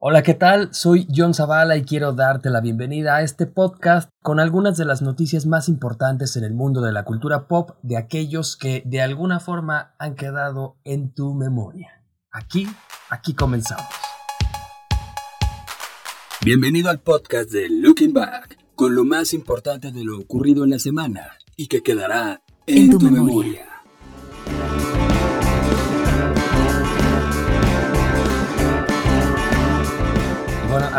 Hola, ¿qué tal? Soy John Zavala y quiero darte la bienvenida a este podcast con algunas de las noticias más importantes en el mundo de la cultura pop de aquellos que de alguna forma han quedado en tu memoria. Aquí, aquí comenzamos. Bienvenido al podcast de Looking Back, con lo más importante de lo ocurrido en la semana y que quedará en, tu, memoria.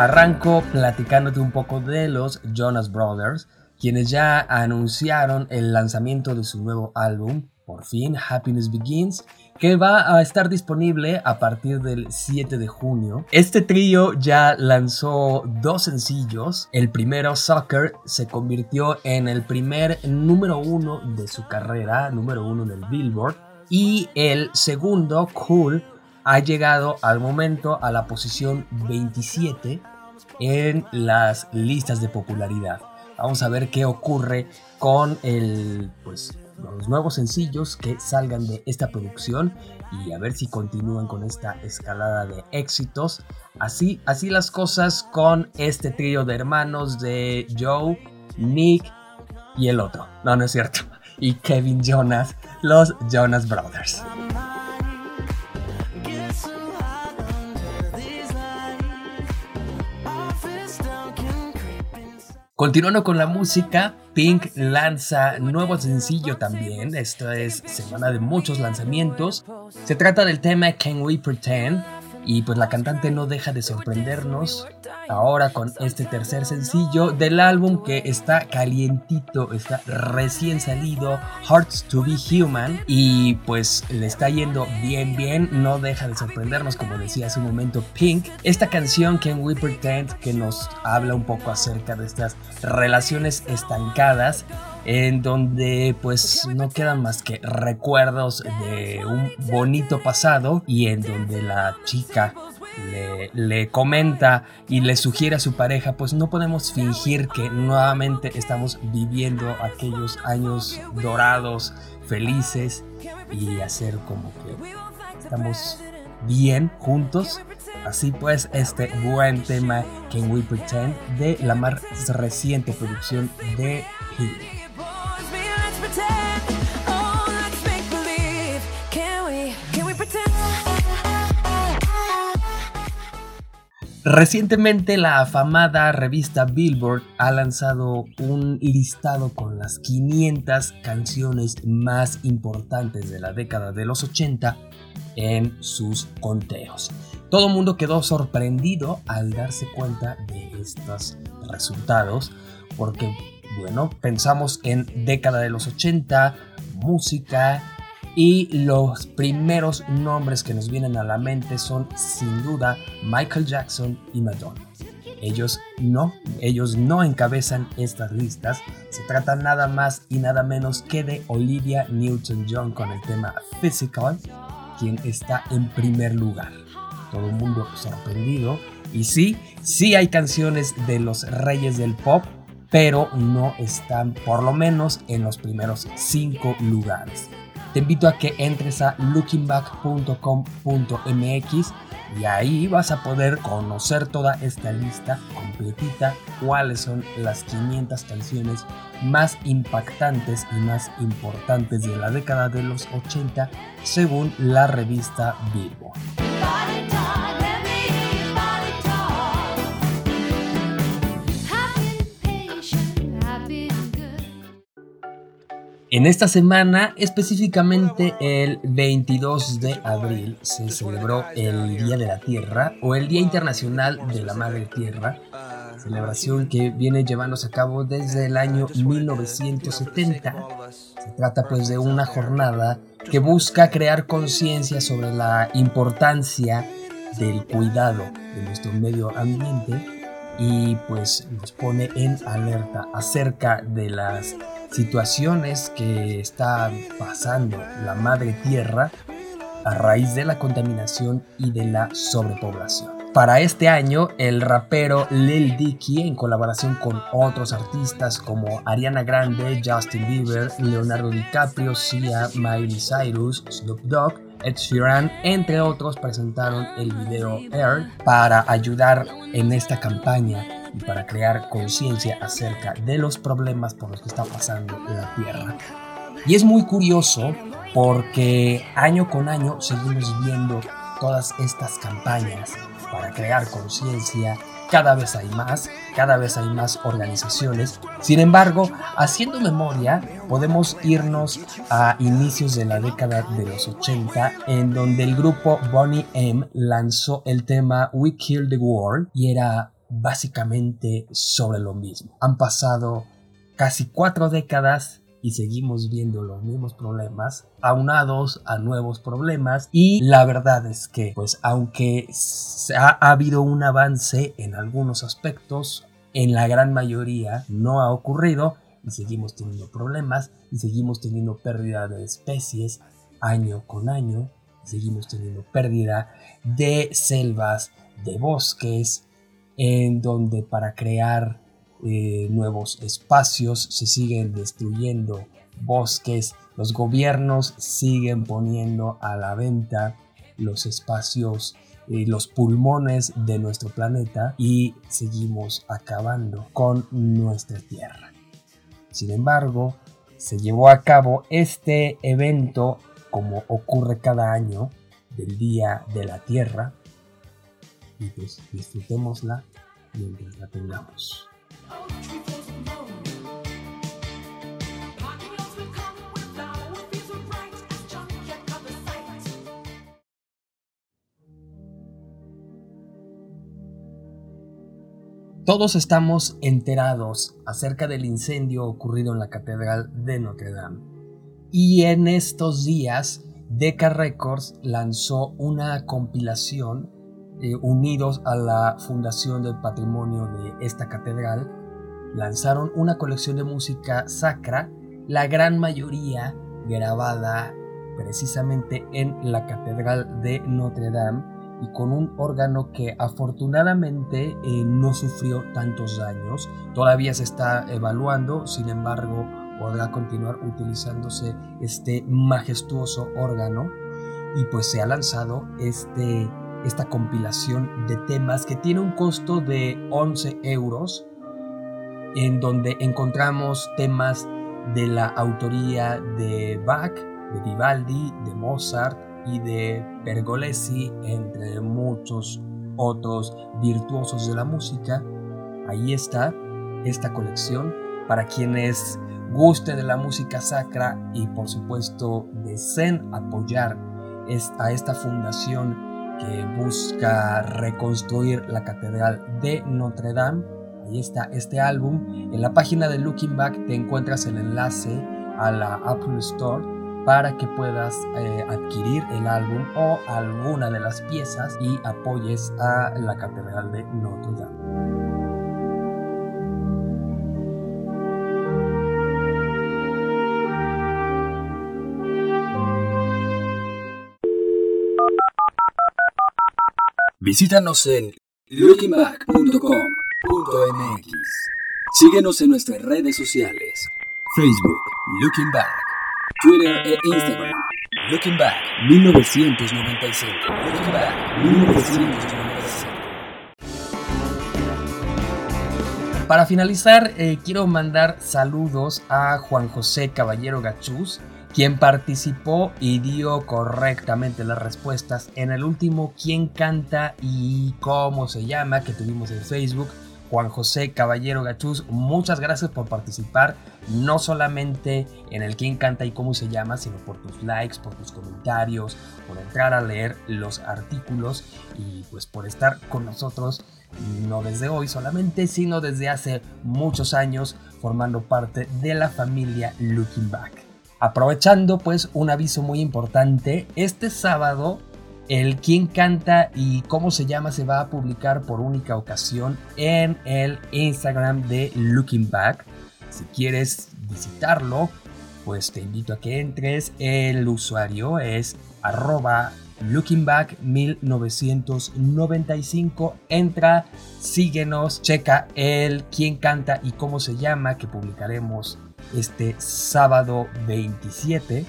Arranco platicándote un poco de los Jonas Brothers, quienes ya anunciaron el lanzamiento de su nuevo álbum, por fin, Happiness Begins, que va a estar disponible a partir del 7 de junio. Este trío ya lanzó dos sencillos. El primero, Soccer, se convirtió en el primer número uno de su carrera, número uno en el Billboard. Y el segundo, Cool, ha llegado al momento a la posición 27 en las listas de popularidad. Vamos a ver qué ocurre con pues, los nuevos sencillos que salgan de esta producción y a ver si continúan con esta escalada de éxitos. Así, así las cosas con este trío de hermanos de Joe, Nick y el otro. No, no es cierto. Y Kevin Jonas, los Jonas Brothers. Continuando con la música, Pink lanza nuevo sencillo también. Esto es semana de muchos lanzamientos. Se trata del tema Can We Pretend y pues la cantante no deja de sorprendernos ahora con este tercer sencillo del álbum que está calientito, está recién salido, Hearts to Be Human. Y pues le está yendo bien, bien, no deja de sorprendernos, como decía hace un momento Pink. Esta canción Can We Pretend que nos habla un poco acerca de estas relaciones estancadas en donde pues no quedan más que recuerdos de un bonito pasado y en donde la chica le, comenta y le sugiere a su pareja pues no podemos fingir que nuevamente estamos viviendo aquellos años dorados, felices y hacer como que estamos bien juntos. Así pues, este buen tema Can We Pretend de la más reciente producción de Hill. Recientemente la afamada revista Billboard ha lanzado un listado con las 500 canciones más importantes de la década de los 80 en sus conteos. Todo el mundo quedó sorprendido al darse cuenta de estos resultados porque, bueno, pensamos en década de los 80, música, y los primeros nombres que nos vienen a la mente son sin duda Michael Jackson y Madonna. Ellos no, ellos no encabezan estas listas. Se trata nada más y nada menos que de Olivia Newton-John con el tema Physical, quien está en primer lugar. Todo el mundo sorprendido. Y sí, sí hay canciones de los reyes del pop, pero no están por lo menos en los primeros cinco lugares te invito a que entres a lookingback.com.mx y ahí vas a poder conocer toda esta lista completita, cuáles son las 500 canciones más impactantes y más importantes de la década de los 80 según la revista Billboard. En esta semana, específicamente el 22 de abril, se celebró el Día de la Tierra o el Día Internacional de la Madre Tierra, celebración que viene llevándose a cabo desde el año 1970. Se trata pues de una jornada que busca crear conciencia sobre la importancia del cuidado de nuestro medio ambiente y pues nos pone en alerta acerca de las situaciones que está pasando la madre tierra a raíz de la contaminación y de la sobrepoblación. Para este año, el rapero Lil Dicky, en colaboración con otros artistas como Ariana Grande, Justin Bieber, Leonardo DiCaprio, Sia, Miley Cyrus, Snoop Dogg, Ed Sheeran, entre otros, presentaron el video Air para ayudar en esta campaña y para crear conciencia acerca de los problemas por los que está pasando la Tierra. Y es muy curioso porque año con año seguimos viendo todas estas campañas para crear conciencia. Cada vez hay más, cada vez hay más organizaciones. Sin embargo, haciendo memoria, podemos irnos a inicios de la década de los 80, en donde el grupo Bonnie M lanzó el tema We Kill the World y era básicamente sobre lo mismo. Han pasado casi cuatro décadas y seguimos viendo los mismos problemas aunados a nuevos problemas y la verdad es que pues aunque ha, ha habido un avance en algunos aspectos en la gran mayoría no ha ocurrido y seguimos teniendo problemas y seguimos teniendo pérdida de especies año con año seguimos teniendo pérdida de selvas de bosques en donde para crear eh, nuevos espacios, se siguen destruyendo bosques, los gobiernos siguen poniendo a la venta los espacios, eh, los pulmones de nuestro planeta y seguimos acabando con nuestra tierra. Sin embargo, se llevó a cabo este evento como ocurre cada año del Día de la Tierra y pues disfrutémosla mientras la tengamos. Todos estamos enterados acerca del incendio ocurrido en la Catedral de Notre Dame. Y en estos días, Decca Records lanzó una compilación eh, unidos a la Fundación del Patrimonio de esta catedral lanzaron una colección de música sacra, la gran mayoría grabada precisamente en la Catedral de Notre Dame y con un órgano que afortunadamente eh, no sufrió tantos daños. Todavía se está evaluando, sin embargo, podrá continuar utilizándose este majestuoso órgano y pues se ha lanzado este, esta compilación de temas que tiene un costo de 11 euros en donde encontramos temas de la autoría de Bach, de Vivaldi, de Mozart y de Pergolesi, entre muchos otros virtuosos de la música. Ahí está esta colección para quienes gusten de la música sacra y por supuesto deseen apoyar a esta fundación que busca reconstruir la Catedral de Notre Dame Ahí está este álbum. En la página de Looking Back te encuentras el enlace a la Apple Store para que puedas eh, adquirir el álbum o alguna de las piezas y apoyes a la Catedral de Notre Dame. Visítanos en lookingback.com MX. Síguenos en nuestras redes sociales. Facebook, Looking Back. Twitter e Instagram. Looking Back 1995. Looking Back 1995. Para finalizar, eh, quiero mandar saludos a Juan José Caballero Gachús, quien participó y dio correctamente las respuestas en el último ¿Quién canta y cómo se llama? que tuvimos en Facebook Juan José Caballero Gachús, muchas gracias por participar, no solamente en el quién canta y cómo se llama, sino por tus likes, por tus comentarios, por entrar a leer los artículos y pues por estar con nosotros, no desde hoy solamente, sino desde hace muchos años formando parte de la familia Looking Back. Aprovechando pues un aviso muy importante, este sábado el quién canta y cómo se llama se va a publicar por única ocasión en el Instagram de Looking Back. Si quieres visitarlo, pues te invito a que entres. El usuario es arroba lookingback1995. Entra, síguenos, checa el quién canta y cómo se llama que publicaremos este sábado 27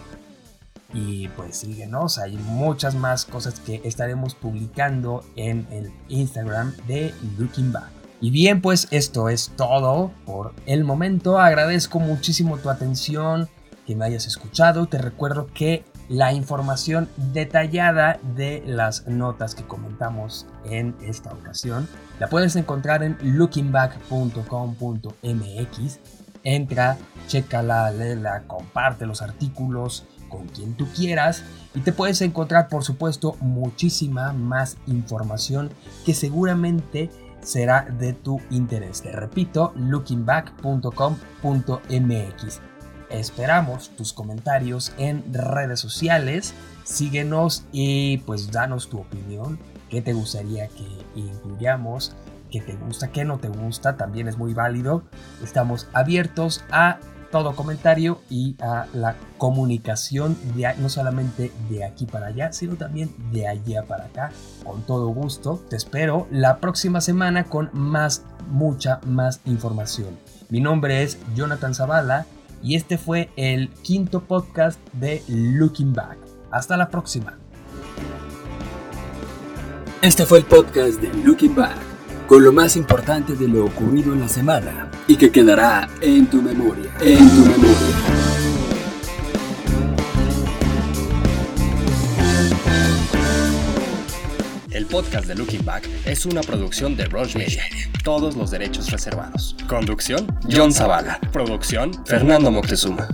Y pues síguenos, hay muchas más cosas que estaremos publicando en el Instagram de Looking Back. Y bien, pues esto es todo por el momento. Agradezco muchísimo tu atención, que me hayas escuchado. Te recuerdo que la información detallada de las notas que comentamos en esta ocasión la puedes encontrar en lookingback.com.mx. Entra, chécala, léela, comparte los artículos con quien tú quieras y te puedes encontrar por supuesto muchísima más información que seguramente será de tu interés. Te repito, lookingback.com.mx. Esperamos tus comentarios en redes sociales. Síguenos y pues danos tu opinión. ¿Qué te gustaría que incluyamos? ¿Qué te gusta? ¿Qué no te gusta? También es muy válido. Estamos abiertos a todo comentario y a la comunicación de, no solamente de aquí para allá, sino también de allá para acá. Con todo gusto, te espero la próxima semana con más, mucha más información. Mi nombre es Jonathan Zavala y este fue el quinto podcast de Looking Back. Hasta la próxima. Este fue el podcast de Looking Back, con lo más importante de lo ocurrido en la semana y que quedará en tu memoria, en tu memoria. El podcast de Looking Back es una producción de Roche Media. Todos los derechos reservados. Conducción, John Zavala. Producción, Fernando Moctezuma.